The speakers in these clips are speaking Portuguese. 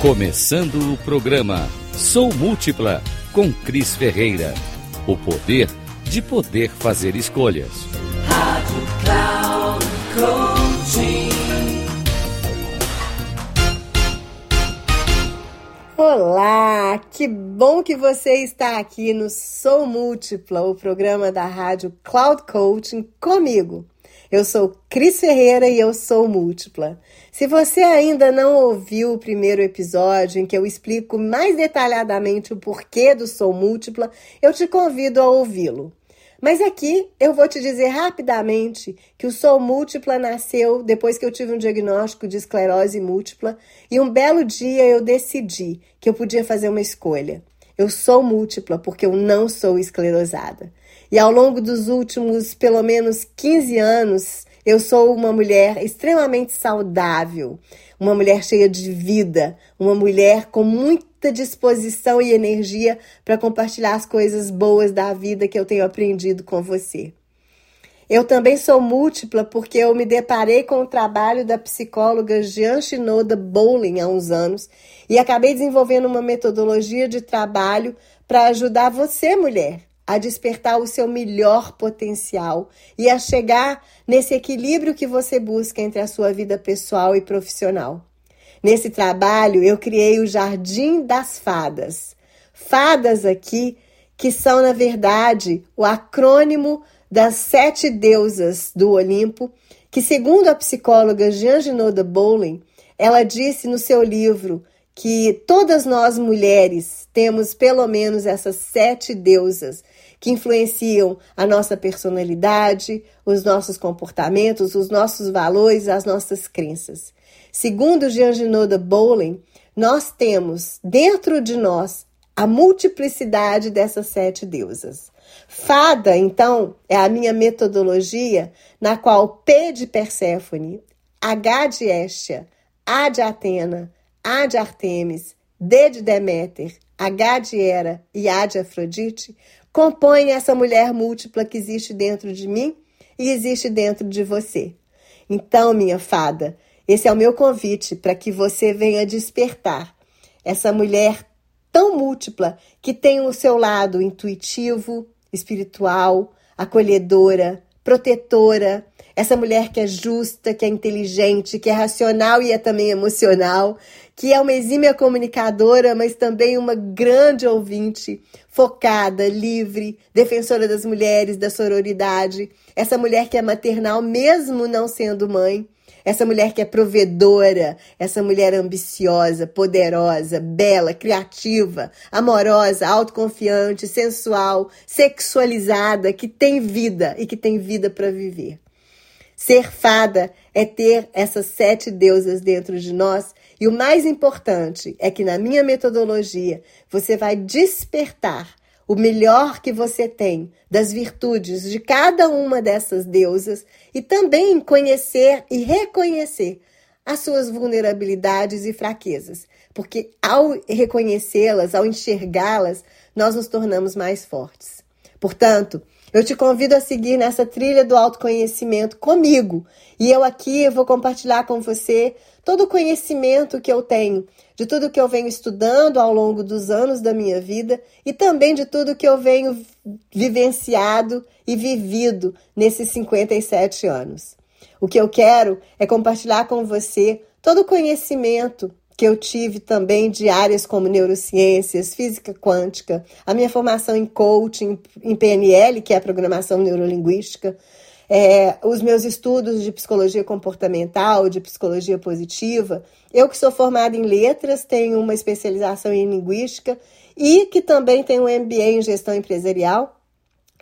Começando o programa Sou Múltipla com Cris Ferreira. O poder de poder fazer escolhas. Rádio Cloud Coaching. Olá, que bom que você está aqui no Sou Múltipla, o programa da rádio Cloud Coaching comigo. Eu sou Cris Ferreira e eu sou múltipla. Se você ainda não ouviu o primeiro episódio em que eu explico mais detalhadamente o porquê do Sou Múltipla, eu te convido a ouvi-lo. Mas aqui eu vou te dizer rapidamente que o Sou Múltipla nasceu depois que eu tive um diagnóstico de esclerose múltipla e um belo dia eu decidi que eu podia fazer uma escolha. Eu sou múltipla porque eu não sou esclerosada. E ao longo dos últimos pelo menos 15 anos, eu sou uma mulher extremamente saudável, uma mulher cheia de vida, uma mulher com muita disposição e energia para compartilhar as coisas boas da vida que eu tenho aprendido com você. Eu também sou múltipla porque eu me deparei com o trabalho da psicóloga Jean Shinoda Bowling há uns anos e acabei desenvolvendo uma metodologia de trabalho para ajudar você, mulher, a despertar o seu melhor potencial e a chegar nesse equilíbrio que você busca entre a sua vida pessoal e profissional. Nesse trabalho, eu criei o Jardim das Fadas. Fadas aqui que são, na verdade, o acrônimo das sete deusas do Olimpo, que, segundo a psicóloga Jean Ginoda Bowling, ela disse no seu livro que todas nós mulheres temos pelo menos essas sete deusas que influenciam a nossa personalidade, os nossos comportamentos, os nossos valores, as nossas crenças. Segundo Jean Ginoda Bowling, nós temos dentro de nós a multiplicidade dessas sete deusas. Fada, então, é a minha metodologia na qual P de Perséfone, H de Estia, A de Atena, A de Artemis, D de Deméter, H de Hera e A de Afrodite compõem essa mulher múltipla que existe dentro de mim e existe dentro de você. Então, minha fada, esse é o meu convite para que você venha despertar essa mulher tão múltipla que tem o seu lado intuitivo, espiritual, acolhedora, protetora, essa mulher que é justa, que é inteligente, que é racional e é também emocional, que é uma exímia comunicadora, mas também uma grande ouvinte, focada, livre, defensora das mulheres, da sororidade, essa mulher que é maternal mesmo não sendo mãe, essa mulher que é provedora, essa mulher ambiciosa, poderosa, bela, criativa, amorosa, autoconfiante, sensual, sexualizada, que tem vida e que tem vida para viver. Ser fada é ter essas sete deusas dentro de nós. E o mais importante é que na minha metodologia você vai despertar o melhor que você tem das virtudes de cada uma dessas deusas e também conhecer e reconhecer as suas vulnerabilidades e fraquezas, porque ao reconhecê-las, ao enxergá-las, nós nos tornamos mais fortes. Portanto, eu te convido a seguir nessa trilha do autoconhecimento comigo. E eu aqui vou compartilhar com você todo o conhecimento que eu tenho, de tudo que eu venho estudando ao longo dos anos da minha vida e também de tudo que eu venho vivenciado e vivido nesses 57 anos. O que eu quero é compartilhar com você todo o conhecimento que eu tive também de áreas como neurociências, física quântica, a minha formação em coaching, em PNL, que é a programação neurolinguística, é, os meus estudos de psicologia comportamental, de psicologia positiva. Eu que sou formada em letras, tenho uma especialização em linguística e que também tenho um MBA em gestão empresarial.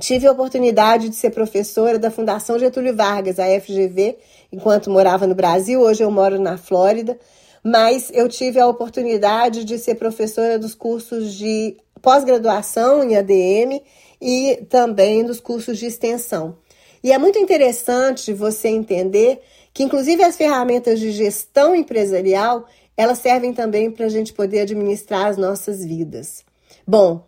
Tive a oportunidade de ser professora da Fundação Getúlio Vargas, a FGV, enquanto morava no Brasil. Hoje eu moro na Flórida mas eu tive a oportunidade de ser professora dos cursos de pós-graduação em ADM e também dos cursos de extensão. E é muito interessante você entender que, inclusive, as ferramentas de gestão empresarial elas servem também para a gente poder administrar as nossas vidas. Bom,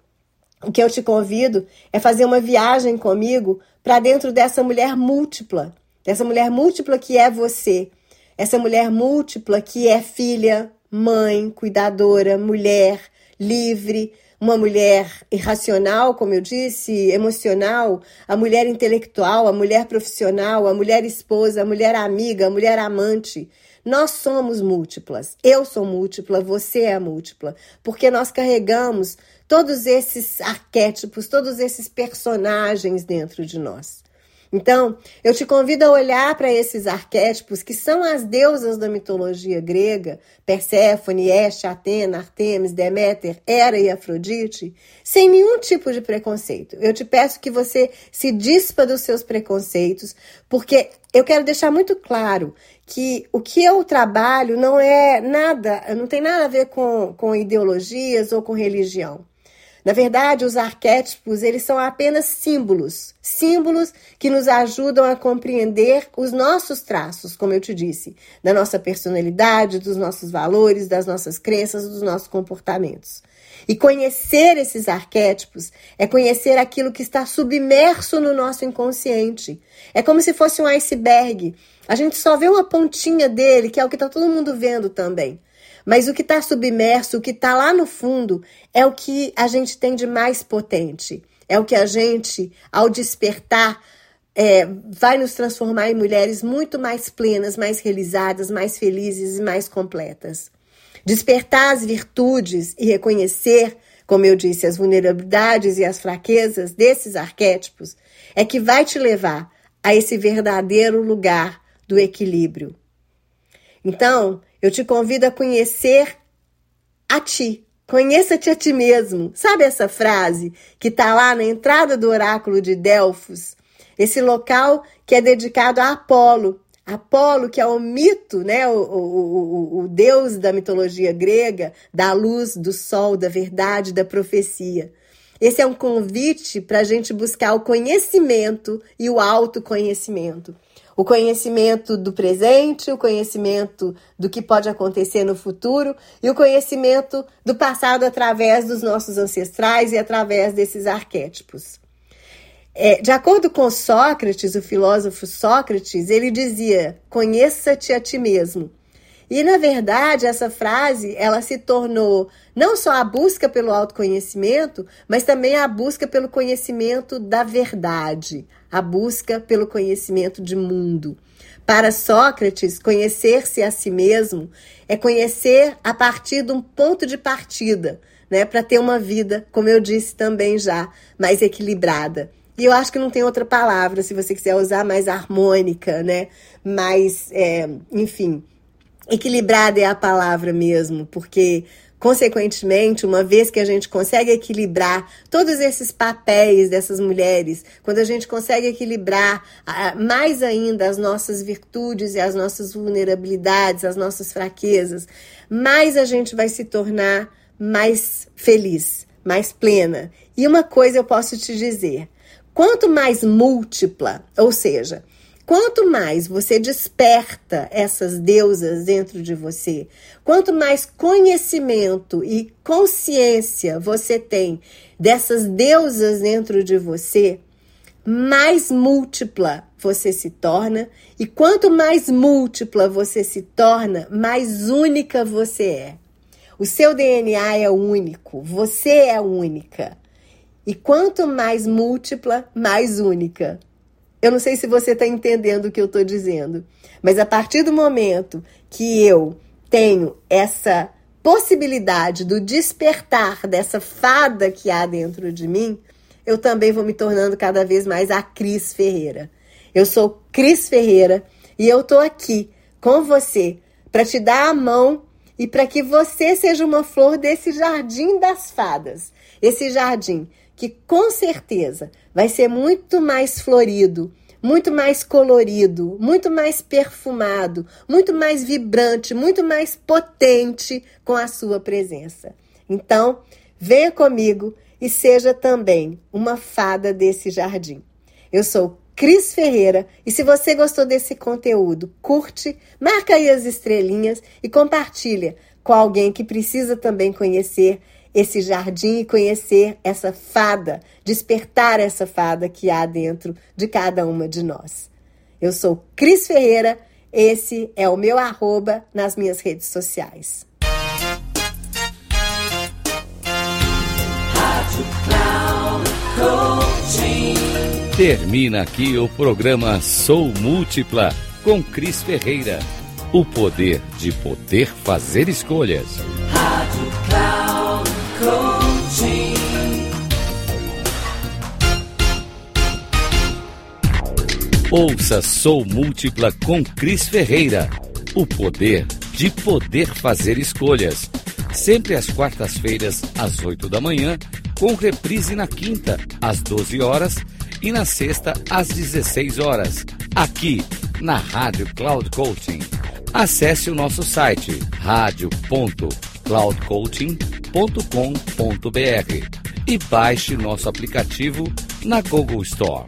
o que eu te convido é fazer uma viagem comigo para dentro dessa mulher múltipla, dessa mulher múltipla que é você, essa mulher múltipla que é filha, mãe, cuidadora, mulher, livre, uma mulher irracional, como eu disse, emocional, a mulher intelectual, a mulher profissional, a mulher esposa, a mulher amiga, a mulher amante. Nós somos múltiplas. Eu sou múltipla, você é múltipla, porque nós carregamos todos esses arquétipos, todos esses personagens dentro de nós. Então, eu te convido a olhar para esses arquétipos que são as deusas da mitologia grega, Perséfone, Estia, Atena, Artemis, Deméter, Hera e Afrodite, sem nenhum tipo de preconceito. Eu te peço que você se dispa dos seus preconceitos, porque eu quero deixar muito claro que o que eu trabalho não é nada, não tem nada a ver com, com ideologias ou com religião. Na verdade, os arquétipos, eles são apenas símbolos, símbolos que nos ajudam a compreender os nossos traços, como eu te disse, da nossa personalidade, dos nossos valores, das nossas crenças, dos nossos comportamentos. E conhecer esses arquétipos é conhecer aquilo que está submerso no nosso inconsciente. É como se fosse um iceberg. A gente só vê uma pontinha dele, que é o que está todo mundo vendo também. Mas o que está submerso, o que está lá no fundo, é o que a gente tem de mais potente. É o que a gente, ao despertar, é, vai nos transformar em mulheres muito mais plenas, mais realizadas, mais felizes e mais completas. Despertar as virtudes e reconhecer, como eu disse, as vulnerabilidades e as fraquezas desses arquétipos é que vai te levar a esse verdadeiro lugar do equilíbrio. Então, eu te convido a conhecer a ti. Conheça-te a ti mesmo. Sabe essa frase que está lá na entrada do oráculo de Delfos? Esse local que é dedicado a Apolo. Apolo, que é o mito, né? O, o, o, o deus da mitologia grega, da luz, do sol, da verdade, da profecia. Esse é um convite para a gente buscar o conhecimento e o autoconhecimento o conhecimento do presente, o conhecimento do que pode acontecer no futuro e o conhecimento do passado através dos nossos ancestrais e através desses arquétipos. É, de acordo com Sócrates, o filósofo Sócrates, ele dizia: conheça-te a ti mesmo. E na verdade, essa frase, ela se tornou não só a busca pelo autoconhecimento, mas também a busca pelo conhecimento da verdade, a busca pelo conhecimento de mundo. Para Sócrates, conhecer-se a si mesmo é conhecer a partir de um ponto de partida, né, para ter uma vida, como eu disse também já, mais equilibrada. E eu acho que não tem outra palavra, se você quiser usar mais harmônica, né? Mais, é, enfim, Equilibrada é a palavra mesmo, porque Consequentemente, uma vez que a gente consegue equilibrar todos esses papéis dessas mulheres, quando a gente consegue equilibrar mais ainda as nossas virtudes e as nossas vulnerabilidades, as nossas fraquezas, mais a gente vai se tornar mais feliz, mais plena. E uma coisa eu posso te dizer: quanto mais múltipla, ou seja, Quanto mais você desperta essas deusas dentro de você, quanto mais conhecimento e consciência você tem dessas deusas dentro de você, mais múltipla você se torna, e quanto mais múltipla você se torna, mais única você é. O seu DNA é único, você é única. E quanto mais múltipla, mais única. Eu não sei se você está entendendo o que eu estou dizendo, mas a partir do momento que eu tenho essa possibilidade do despertar dessa fada que há dentro de mim, eu também vou me tornando cada vez mais a Cris Ferreira. Eu sou Cris Ferreira e eu estou aqui com você para te dar a mão e para que você seja uma flor desse jardim das fadas. Esse jardim que com certeza vai ser muito mais florido, muito mais colorido, muito mais perfumado, muito mais vibrante, muito mais potente com a sua presença. Então, venha comigo e seja também uma fada desse jardim. Eu sou Cris Ferreira e se você gostou desse conteúdo, curte, marca aí as estrelinhas e compartilha com alguém que precisa também conhecer esse jardim e conhecer essa fada, despertar essa fada que há dentro de cada uma de nós. Eu sou Cris Ferreira, esse é o meu arroba nas minhas redes sociais. Termina aqui o programa Sou Múltipla com Cris Ferreira. O poder de poder fazer escolhas. Rádio Cloud. Ouça Sou Múltipla com Cris Ferreira. O poder de poder fazer escolhas. Sempre às quartas-feiras, às 8 da manhã, com reprise na quinta, às 12 horas e na sexta às 16 horas, aqui na Rádio Cloud Coaching. Acesse o nosso site radio.cloudcoaching.com.br e baixe nosso aplicativo na Google Store.